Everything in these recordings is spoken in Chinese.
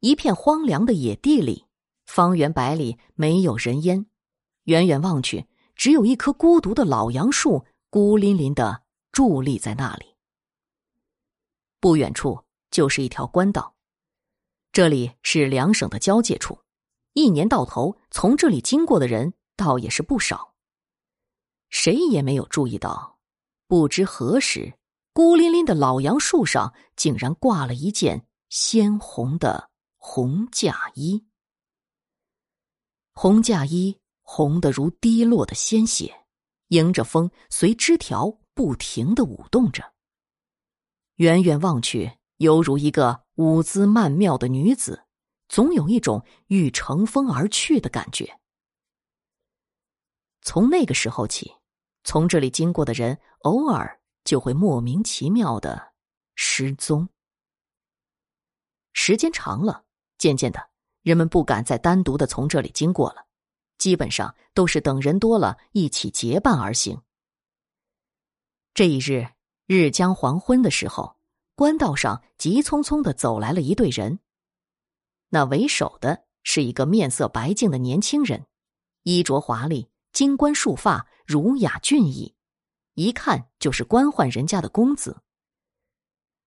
一片荒凉的野地里，方圆百里没有人烟，远远望去，只有一棵孤独的老杨树孤零零的伫立在那里。不远处就是一条官道，这里是两省的交界处，一年到头从这里经过的人倒也是不少。谁也没有注意到，不知何时，孤零零的老杨树上竟然挂了一件鲜红的。红嫁衣，红嫁衣红的如滴落的鲜血，迎着风随枝条不停的舞动着。远远望去，犹如一个舞姿曼妙的女子，总有一种欲乘风而去的感觉。从那个时候起，从这里经过的人，偶尔就会莫名其妙的失踪。时间长了。渐渐的，人们不敢再单独的从这里经过了，基本上都是等人多了一起结伴而行。这一日，日将黄昏的时候，官道上急匆匆的走来了一队人。那为首的是一个面色白净的年轻人，衣着华丽，金冠束发，儒雅俊逸，一看就是官宦人家的公子。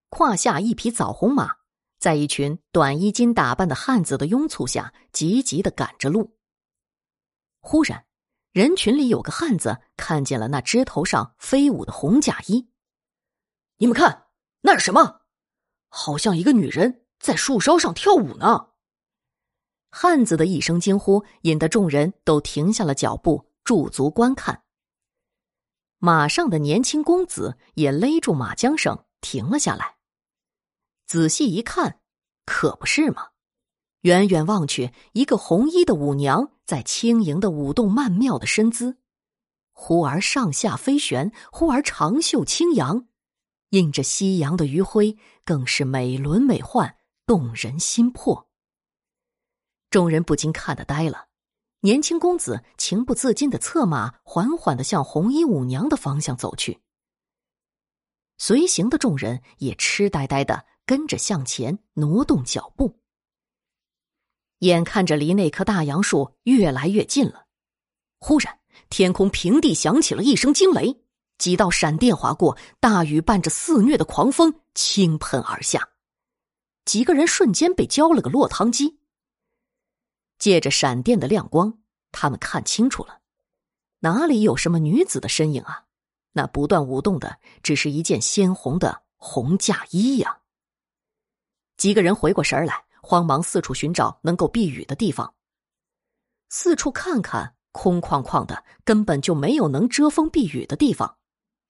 胯下一匹枣红马。在一群短衣襟打扮的汉子的拥簇下，急急的赶着路。忽然，人群里有个汉子看见了那枝头上飞舞的红嫁衣。你们看，那是什么？好像一个女人在树梢上跳舞呢。汉子的一声惊呼，引得众人都停下了脚步，驻足观看。马上的年轻公子也勒住马缰绳，停了下来。仔细一看，可不是吗？远远望去，一个红衣的舞娘在轻盈的舞动曼妙的身姿，忽而上下飞旋，忽而长袖轻扬，映着夕阳的余晖，更是美轮美奂，动人心魄。众人不禁看得呆了。年轻公子情不自禁的策马，缓缓的向红衣舞娘的方向走去。随行的众人也痴呆呆的。跟着向前挪动脚步，眼看着离那棵大杨树越来越近了，忽然天空平地响起了一声惊雷，几道闪电划过，大雨伴着肆虐的狂风倾盆而下，几个人瞬间被浇了个落汤鸡。借着闪电的亮光，他们看清楚了，哪里有什么女子的身影啊？那不断舞动的，只是一件鲜红的红嫁衣呀！几个人回过神来，慌忙四处寻找能够避雨的地方。四处看看，空旷旷的，根本就没有能遮风避雨的地方。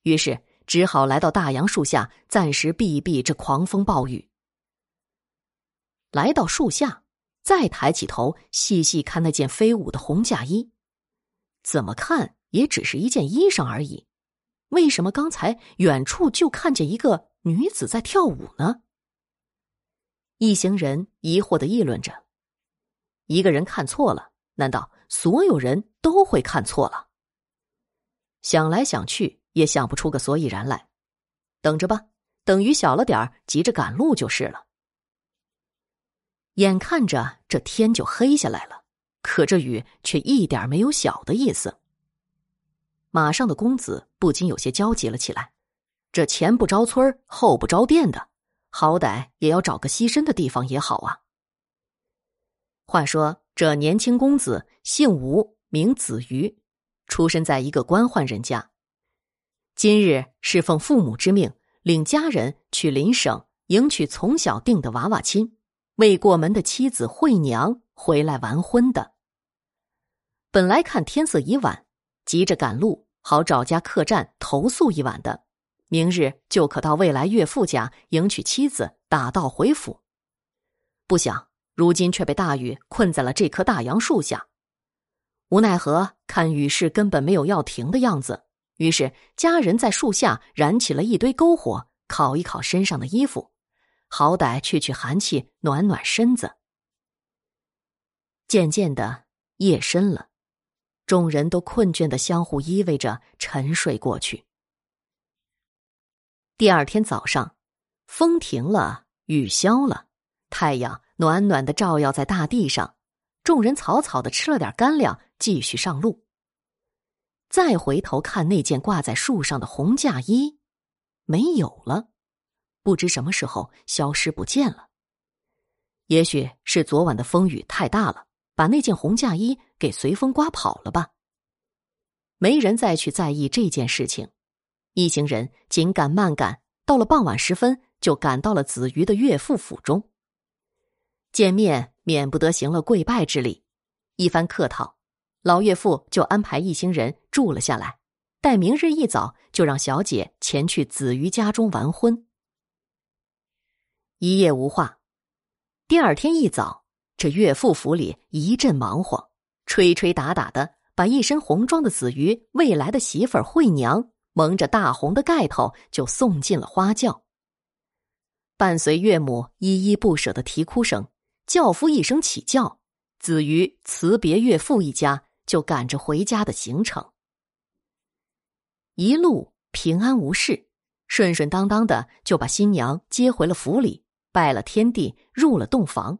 于是只好来到大杨树下，暂时避一避这狂风暴雨。来到树下，再抬起头细细看那件飞舞的红嫁衣，怎么看也只是一件衣裳而已。为什么刚才远处就看见一个女子在跳舞呢？一行人疑惑的议论着：“一个人看错了，难道所有人都会看错了？”想来想去，也想不出个所以然来。等着吧，等雨小了点儿，急着赶路就是了。眼看着这天就黑下来了，可这雨却一点没有小的意思。马上的公子不禁有些焦急了起来：这前不着村后不着店的。好歹也要找个栖身的地方也好啊。话说，这年轻公子姓吴，名子瑜，出身在一个官宦人家。今日是奉父母之命，领家人去邻省迎娶从小定的娃娃亲，未过门的妻子惠娘回来完婚的。本来看天色已晚，急着赶路，好找家客栈投宿一晚的。明日就可到未来岳父家迎娶妻子，打道回府。不想如今却被大雨困在了这棵大杨树下，无奈何，看雨势根本没有要停的样子。于是家人在树下燃起了一堆篝火，烤一烤身上的衣服，好歹去去寒气，暖暖身子。渐渐的夜深了，众人都困倦的相互依偎着沉睡过去。第二天早上，风停了，雨消了，太阳暖暖的照耀在大地上。众人草草的吃了点干粮，继续上路。再回头看那件挂在树上的红嫁衣，没有了，不知什么时候消失不见了。也许是昨晚的风雨太大了，把那件红嫁衣给随风刮跑了吧。没人再去在意这件事情，一行人紧赶慢赶，到了傍晚时分，就赶到了子瑜的岳父府中。见面免不得行了跪拜之礼，一番客套，老岳父就安排一行人住了下来，待明日一早就让小姐前去子瑜家中完婚。一夜无话。第二天一早，这岳父府里一阵忙活，吹吹打打的，把一身红装的子瑜未来的媳妇儿惠娘蒙着大红的盖头就送进了花轿。伴随岳母依依不舍的啼哭声，轿夫一声起轿，子瑜辞别岳父一家，就赶着回家的行程。一路平安无事，顺顺当当的就把新娘接回了府里。拜了天地，入了洞房。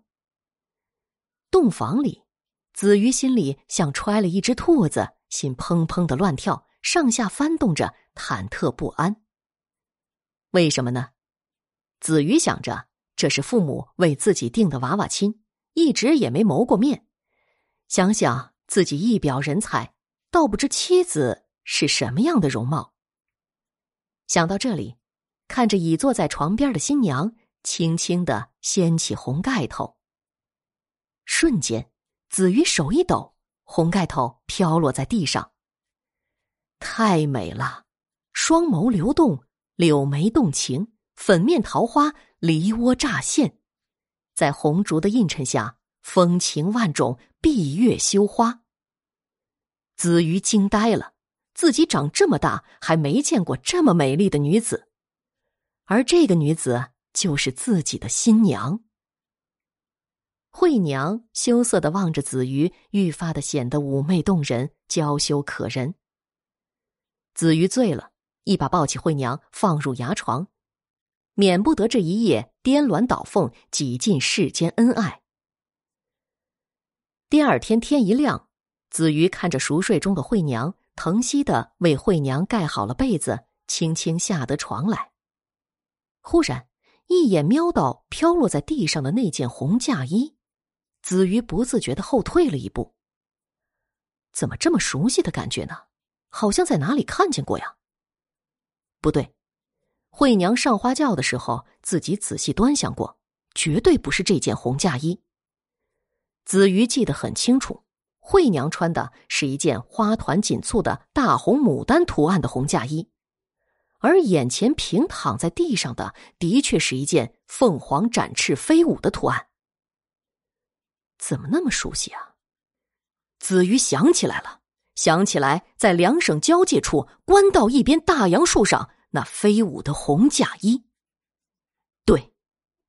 洞房里，子瑜心里像揣了一只兔子，心砰砰的乱跳，上下翻动着，忐忑不安。为什么呢？子瑜想着，这是父母为自己定的娃娃亲，一直也没谋过面。想想自己一表人才，倒不知妻子是什么样的容貌。想到这里，看着倚坐在床边的新娘。轻轻的掀起红盖头。瞬间，子瑜手一抖，红盖头飘落在地上。太美了，双眸流动，柳眉动情，粉面桃花，梨涡乍现，在红烛的映衬下，风情万种，闭月羞花。子瑜惊呆了，自己长这么大还没见过这么美丽的女子，而这个女子。就是自己的新娘。惠娘羞涩的望着子瑜，愈发的显得妩媚动人，娇羞可人。子瑜醉了，一把抱起惠娘，放入牙床，免不得这一夜颠鸾倒凤，几尽世间恩爱。第二天天一亮，子瑜看着熟睡中的惠娘，疼惜的为惠娘盖好了被子，轻轻下得床来。忽然。一眼瞄到飘落在地上的那件红嫁衣，子瑜不自觉的后退了一步。怎么这么熟悉的感觉呢？好像在哪里看见过呀。不对，惠娘上花轿的时候，自己仔细端详过，绝对不是这件红嫁衣。子瑜记得很清楚，惠娘穿的是一件花团锦簇的大红牡丹图案的红嫁衣。而眼前平躺在地上的，的确是一件凤凰展翅飞舞的图案。怎么那么熟悉啊？子瑜想起来了，想起来在两省交界处官道一边大杨树上那飞舞的红嫁衣。对，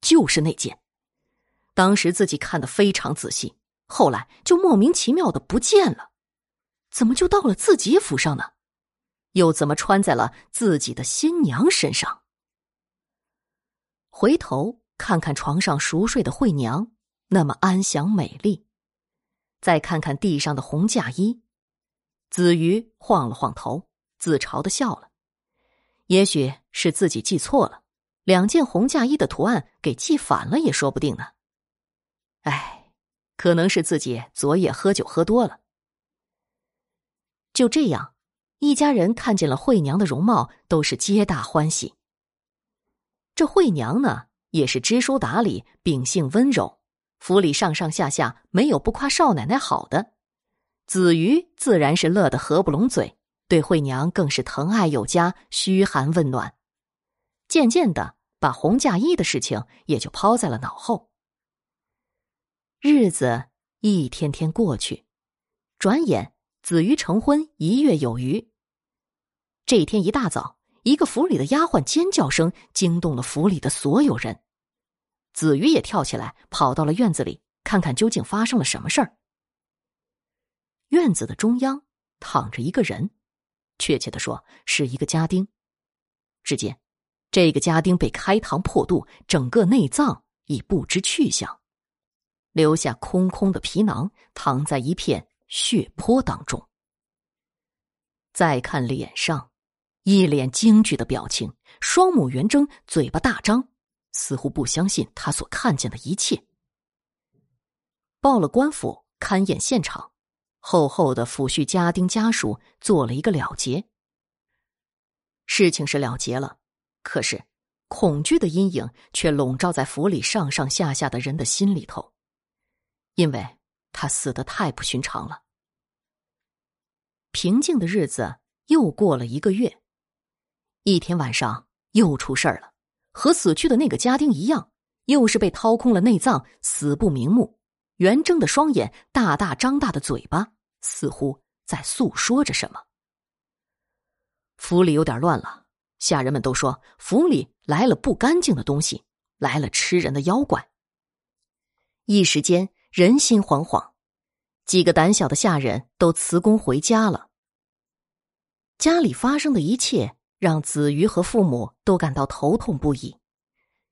就是那件。当时自己看的非常仔细，后来就莫名其妙的不见了，怎么就到了自己府上呢？又怎么穿在了自己的新娘身上？回头看看床上熟睡的惠娘，那么安详美丽；再看看地上的红嫁衣，子瑜晃了晃头，自嘲的笑了。也许是自己记错了，两件红嫁衣的图案给记反了也说不定呢。哎，可能是自己昨夜喝酒喝多了。就这样。一家人看见了惠娘的容貌，都是皆大欢喜。这惠娘呢，也是知书达理，秉性温柔，府里上上下下没有不夸少奶奶好的。子瑜自然是乐得合不拢嘴，对惠娘更是疼爱有加，嘘寒问暖。渐渐的，把红嫁衣的事情也就抛在了脑后。日子一天天过去，转眼子瑜成婚一月有余。这一天一大早，一个府里的丫鬟尖叫声惊动了府里的所有人。子瑜也跳起来，跑到了院子里，看看究竟发生了什么事儿。院子的中央躺着一个人，确切的说是一个家丁。只见这个家丁被开膛破肚，整个内脏已不知去向。留下空空的皮囊，躺在一片血泊当中。再看脸上，一脸惊惧的表情，双目圆睁，嘴巴大张，似乎不相信他所看见的一切。报了官府勘验现场，厚厚的抚恤家丁家属做了一个了结。事情是了结了，可是恐惧的阴影却笼罩在府里上上下下的人的心里头，因为他死的太不寻常了。平静的日子又过了一个月，一天晚上又出事儿了，和死去的那个家丁一样，又是被掏空了内脏，死不瞑目。圆睁的双眼，大大张大的嘴巴，似乎在诉说着什么。府里有点乱了，下人们都说府里来了不干净的东西，来了吃人的妖怪。一时间人心惶惶，几个胆小的下人都辞工回家了。家里发生的一切让子瑜和父母都感到头痛不已，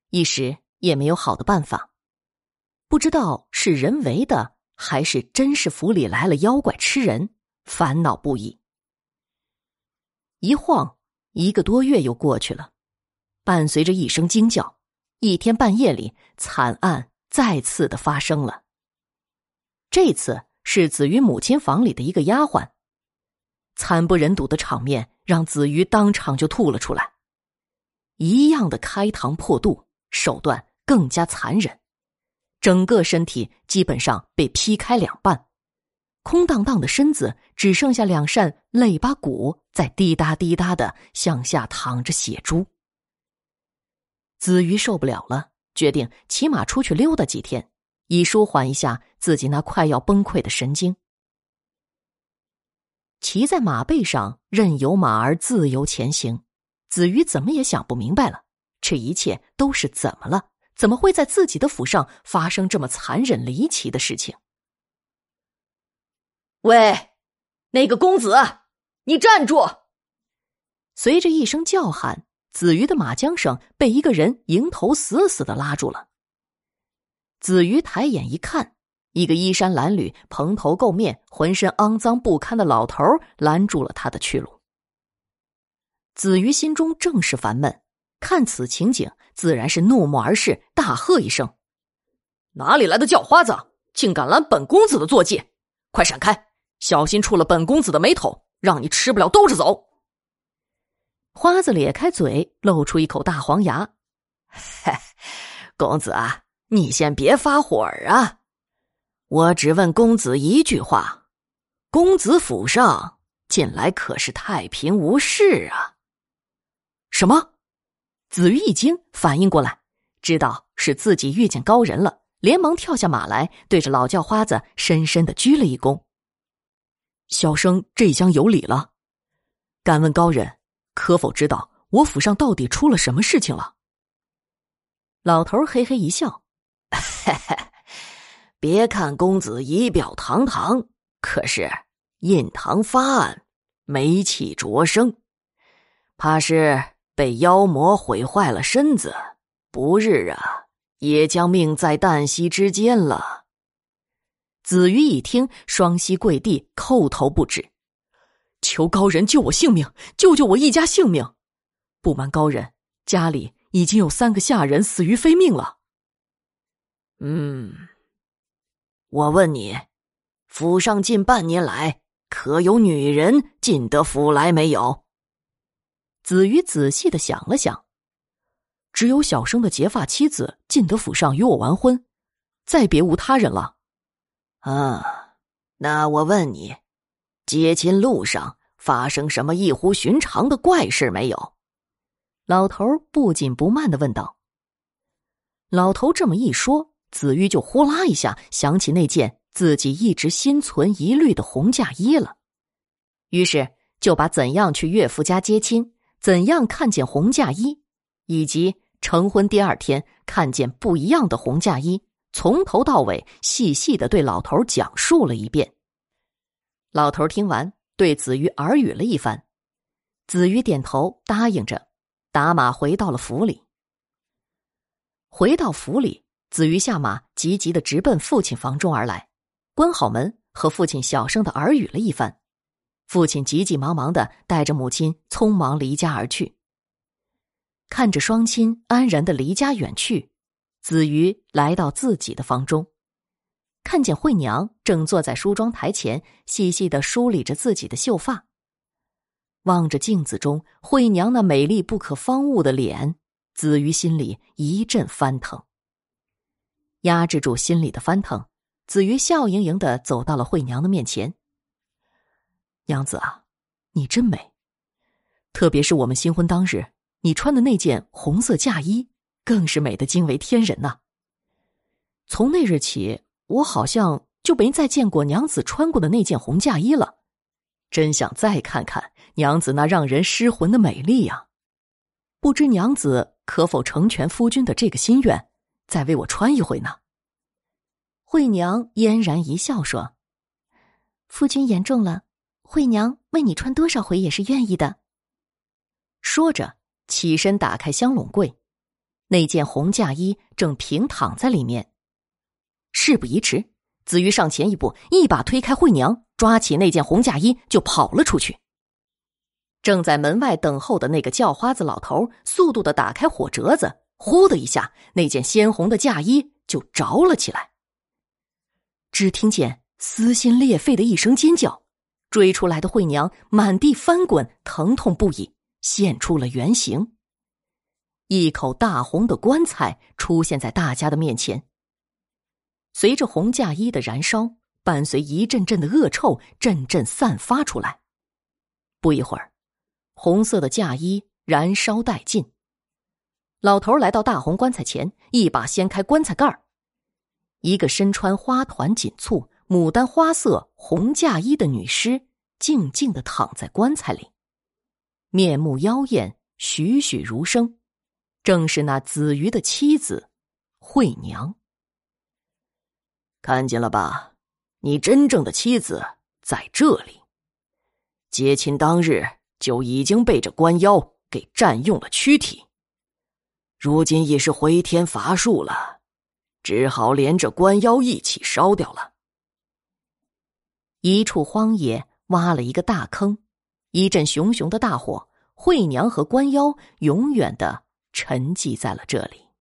一时也没有好的办法。不知道是人为的，还是真是府里来了妖怪吃人，烦恼不已。一晃一个多月又过去了，伴随着一声惊叫，一天半夜里惨案再次的发生了。这次是子瑜母亲房里的一个丫鬟，惨不忍睹的场面让子瑜当场就吐了出来。一样的开膛破肚，手段更加残忍。整个身体基本上被劈开两半，空荡荡的身子只剩下两扇肋巴骨在滴答滴答的向下淌着血珠。子瑜受不了了，决定骑马出去溜达几天，以舒缓一下自己那快要崩溃的神经。骑在马背上，任由马儿自由前行，子瑜怎么也想不明白了，这一切都是怎么了？怎么会在自己的府上发生这么残忍离奇的事情？喂，那个公子，你站住！随着一声叫喊，子瑜的马缰绳被一个人迎头死死的拉住了。子瑜抬眼一看，一个衣衫褴褛、蓬头垢面、浑身肮脏不堪的老头拦住了他的去路。子瑜心中正是烦闷。看此情景，自然是怒目而视，大喝一声：“哪里来的叫花子，竟敢拦本公子的坐骑！快闪开，小心触了本公子的眉头，让你吃不了兜着走！”花子咧开嘴，露出一口大黄牙：“，公子啊，你先别发火啊！我只问公子一句话：公子府上近来可是太平无事啊？”什么？子瑜一惊，反应过来，知道是自己遇见高人了，连忙跳下马来，对着老叫花子深深的鞠了一躬。小生这厢有礼了，敢问高人，可否知道我府上到底出了什么事情了？老头嘿嘿一笑，嘿嘿，别看公子仪表堂堂，可是印堂发暗，眉气灼生，怕是。被妖魔毁坏了身子，不日啊，也将命在旦夕之间了。子瑜一听，双膝跪地，叩头不止，求高人救我性命，救救我一家性命！不瞒高人，家里已经有三个下人死于非命了。嗯，我问你，府上近半年来，可有女人进得府来没有？子瑜仔细的想了想，只有小生的结发妻子进得府上与我完婚，再别无他人了。啊，那我问你，接亲路上发生什么异乎寻常的怪事没有？老头不紧不慢的问道。老头这么一说，子瑜就呼啦一下想起那件自己一直心存疑虑的红嫁衣了，于是就把怎样去岳父家接亲。怎样看见红嫁衣，以及成婚第二天看见不一样的红嫁衣，从头到尾细细的对老头讲述了一遍。老头听完，对子瑜耳语了一番，子瑜点头答应着，打马回到了府里。回到府里，子瑜下马，急急的直奔父亲房中而来，关好门，和父亲小声的耳语了一番。父亲急急忙忙的带着母亲匆忙离家而去。看着双亲安然的离家远去，子瑜来到自己的房中，看见惠娘正坐在梳妆台前，细细的梳理着自己的秀发。望着镜子中惠娘那美丽不可方物的脸，子瑜心里一阵翻腾。压制住心里的翻腾，子瑜笑盈盈的走到了惠娘的面前。娘子啊，你真美，特别是我们新婚当日，你穿的那件红色嫁衣，更是美的惊为天人呐。从那日起，我好像就没再见过娘子穿过的那件红嫁衣了，真想再看看娘子那让人失魂的美丽呀！不知娘子可否成全夫君的这个心愿，再为我穿一回呢？惠娘嫣然一笑说：“夫君言重了。”惠娘为你穿多少回也是愿意的。说着，起身打开香笼柜，那件红嫁衣正平躺在里面。事不宜迟，子瑜上前一步，一把推开惠娘，抓起那件红嫁衣就跑了出去。正在门外等候的那个叫花子老头，速度的打开火折子，呼的一下，那件鲜红的嫁衣就着了起来。只听见撕心裂肺的一声尖叫。追出来的惠娘满地翻滚，疼痛不已，现出了原形。一口大红的棺材出现在大家的面前。随着红嫁衣的燃烧，伴随一阵阵的恶臭阵阵散发出来。不一会儿，红色的嫁衣燃烧殆尽。老头来到大红棺材前，一把掀开棺材盖儿，一个身穿花团锦簇。牡丹花色红嫁衣的女尸静静的躺在棺材里，面目妖艳，栩栩如生，正是那子瑜的妻子惠娘。看见了吧，你真正的妻子在这里。接亲当日就已经被这官妖给占用了躯体，如今已是回天乏术了，只好连着官妖一起烧掉了。一处荒野挖了一个大坑，一阵熊熊的大火，惠娘和官妖永远的沉寂在了这里。